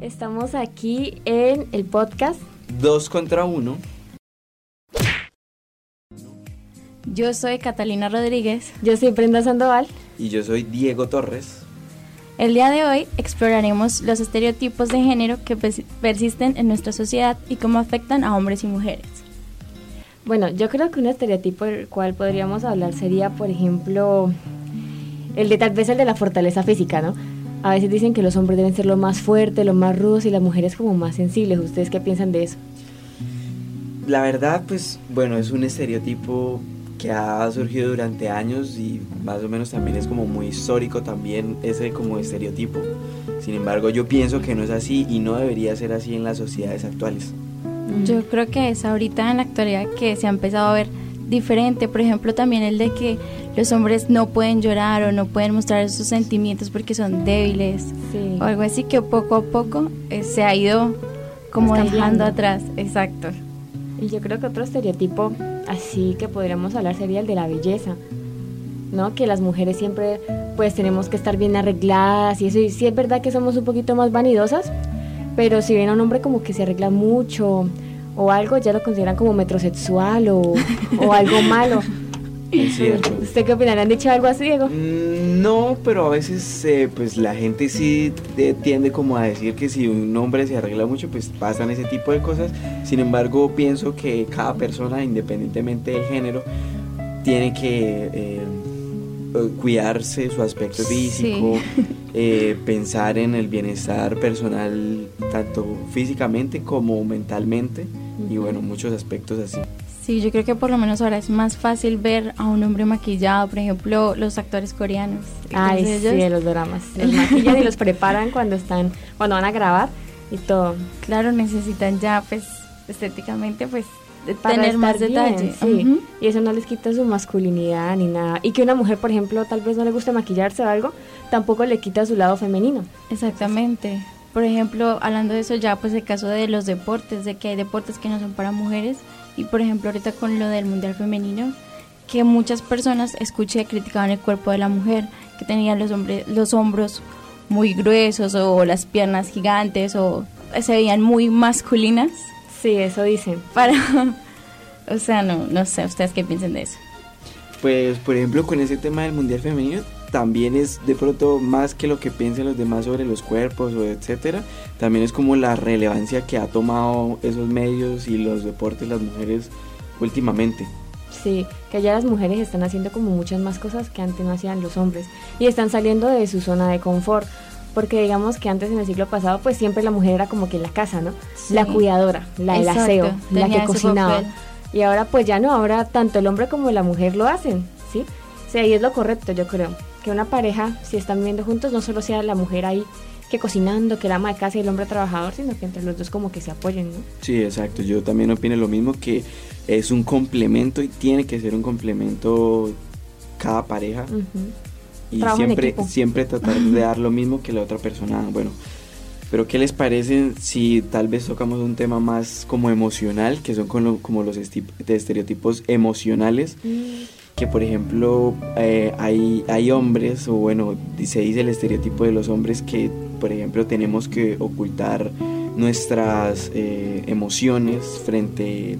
Estamos aquí en el podcast Dos contra uno. Yo soy Catalina Rodríguez. Yo soy Brenda Sandoval. Y yo soy Diego Torres. El día de hoy exploraremos los estereotipos de género que persisten en nuestra sociedad y cómo afectan a hombres y mujeres. Bueno, yo creo que un estereotipo del cual podríamos hablar sería, por ejemplo, el de tal vez el de la fortaleza física, ¿no? A veces dicen que los hombres deben ser lo más fuertes, lo más rudos y las mujeres como más sensibles. ¿Ustedes qué piensan de eso? La verdad, pues, bueno, es un estereotipo que ha surgido durante años y más o menos también es como muy histórico también ese como estereotipo. Sin embargo, yo pienso que no es así y no debería ser así en las sociedades actuales. Yo creo que es ahorita en la actualidad que se ha empezado a ver diferente. Por ejemplo, también el de que los hombres no pueden llorar o no pueden mostrar sus sentimientos porque son débiles o algo así que poco a poco eh, se ha ido como dejando atrás. Exacto. Y yo creo que otro estereotipo así que podríamos hablar sería el de la belleza, ¿no? Que las mujeres siempre pues tenemos que estar bien arregladas y eso, y sí es verdad que somos un poquito más vanidosas, pero si viene un hombre como que se arregla mucho o algo, ya lo consideran como metrosexual o, o algo malo. ¿Usted qué opina? han dicho algo así, Diego? Mm, no, pero a veces eh, pues la gente sí tiende como a decir que si un hombre se arregla mucho, pues pasan ese tipo de cosas. Sin embargo, pienso que cada persona, independientemente del género, tiene que eh, cuidarse su aspecto físico, eh, pensar en el bienestar personal, tanto físicamente como mentalmente, y bueno, muchos aspectos así. Sí, yo creo que por lo menos ahora es más fácil ver a un hombre maquillado, por ejemplo, los actores coreanos. Ay, sí, los dramas. Los maquillan y los preparan cuando están, cuando van a grabar y todo. Claro, necesitan ya, pues, estéticamente, pues, tener más detalle. sí. Y eso no les quita su masculinidad ni nada. Y que una mujer, por ejemplo, tal vez no le guste maquillarse o algo, tampoco le quita su lado femenino. Exactamente. Por ejemplo, hablando de eso ya, pues el caso de los deportes, de que hay deportes que no son para mujeres y por ejemplo ahorita con lo del Mundial Femenino, que muchas personas escuché criticaban el cuerpo de la mujer, que tenía los, hombres, los hombros muy gruesos o las piernas gigantes o se veían muy masculinas. Sí, eso dicen. Para, o sea, no, no sé, ¿ustedes qué piensan de eso? Pues, por ejemplo, con ese tema del Mundial Femenino, también es de pronto más que lo que piensen los demás sobre los cuerpos o etcétera, también es como la relevancia que ha tomado esos medios y los deportes las mujeres últimamente. Sí, que ya las mujeres están haciendo como muchas más cosas que antes no hacían los hombres y están saliendo de su zona de confort. Porque digamos que antes en el siglo pasado pues siempre la mujer era como que en la casa, ¿no? La cuidadora, la del aseo, la que cocinaba. Y ahora pues ya no, ahora tanto el hombre como la mujer lo hacen, ¿sí? O sea, ahí es lo correcto, yo creo que una pareja, si están viviendo juntos, no solo sea la mujer ahí que cocinando, que la ama de casa y el hombre trabajador, sino que entre los dos como que se apoyen, ¿no? Sí, exacto. Yo también opino lo mismo, que es un complemento y tiene que ser un complemento cada pareja. Y siempre, siempre tratar de dar lo mismo que la otra persona. Bueno, pero ¿qué les parece si tal vez tocamos un tema más como emocional, que son como, los estereotipos emocionales? Mm que por ejemplo eh, hay, hay hombres, o bueno, se dice el estereotipo de los hombres que por ejemplo tenemos que ocultar nuestras eh, emociones frente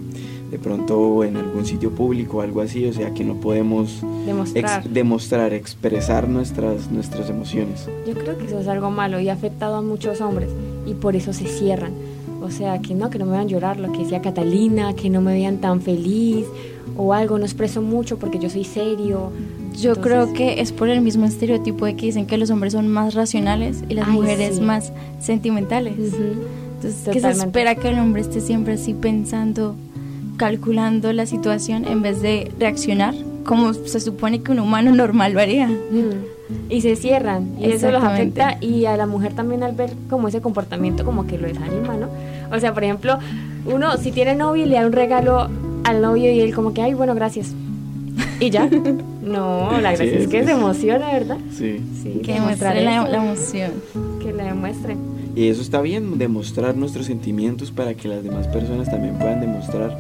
de pronto en algún sitio público o algo así, o sea que no podemos demostrar, demostrar expresar nuestras, nuestras emociones. Yo creo que eso es algo malo y ha afectado a muchos hombres y por eso se cierran. O sea, que no, que no me vean llorar, lo que decía Catalina, que no me vean tan feliz o algo, no expreso mucho porque yo soy serio. Yo creo que es por el mismo estereotipo de que dicen que los hombres son más racionales y las mujeres más sentimentales. Entonces, ¿qué se espera que el hombre esté siempre así pensando, calculando la situación en vez de reaccionar como se supone que un humano normal lo haría? Y se cierran y eso los afecta y a la mujer también al ver como ese comportamiento como que lo desanima, ¿no? O sea, por ejemplo, uno si tiene novio y le da un regalo al novio y él como que, ay, bueno, gracias. Y ya. no, la gracia es que se emociona, ¿verdad? Sí. sí que demuestre la, emoción. Que le demuestre. Y eso está bien, demostrar nuestros sentimientos para que las demás personas también puedan demostrar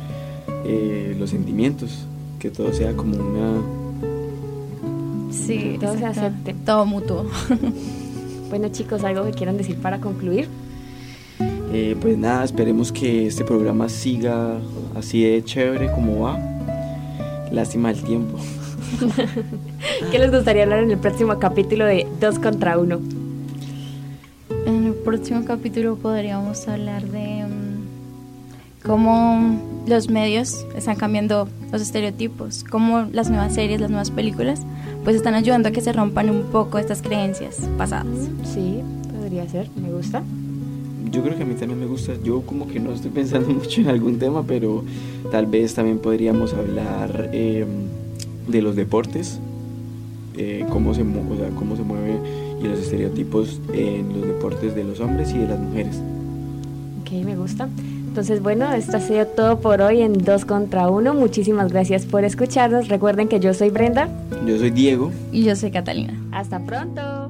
eh, los sentimientos. Que todo sea como una... Sí, todo se acepte. Todo mutuo. bueno chicos, ¿algo que quieran decir para concluir? Eh, pues nada, esperemos que este programa siga así de chévere como va. Lástima el tiempo. ¿Qué les gustaría hablar en el próximo capítulo de Dos contra Uno? En el próximo capítulo podríamos hablar de um, cómo los medios están cambiando los estereotipos, cómo las nuevas series, las nuevas películas, pues están ayudando a que se rompan un poco estas creencias pasadas. Sí, podría ser, me gusta. Yo creo que a mí también me gusta, yo como que no estoy pensando mucho en algún tema, pero tal vez también podríamos hablar em, de los deportes, eh, cómo, se, cómo se mueve y los estereotipos en los deportes de los hombres y de las mujeres. Ok, me gusta. Entonces, bueno, esto ha sido todo por hoy en Dos contra Uno. Muchísimas gracias por escucharnos. Recuerden que yo soy Brenda. Yo soy Diego. Y yo soy Catalina. Hasta pronto.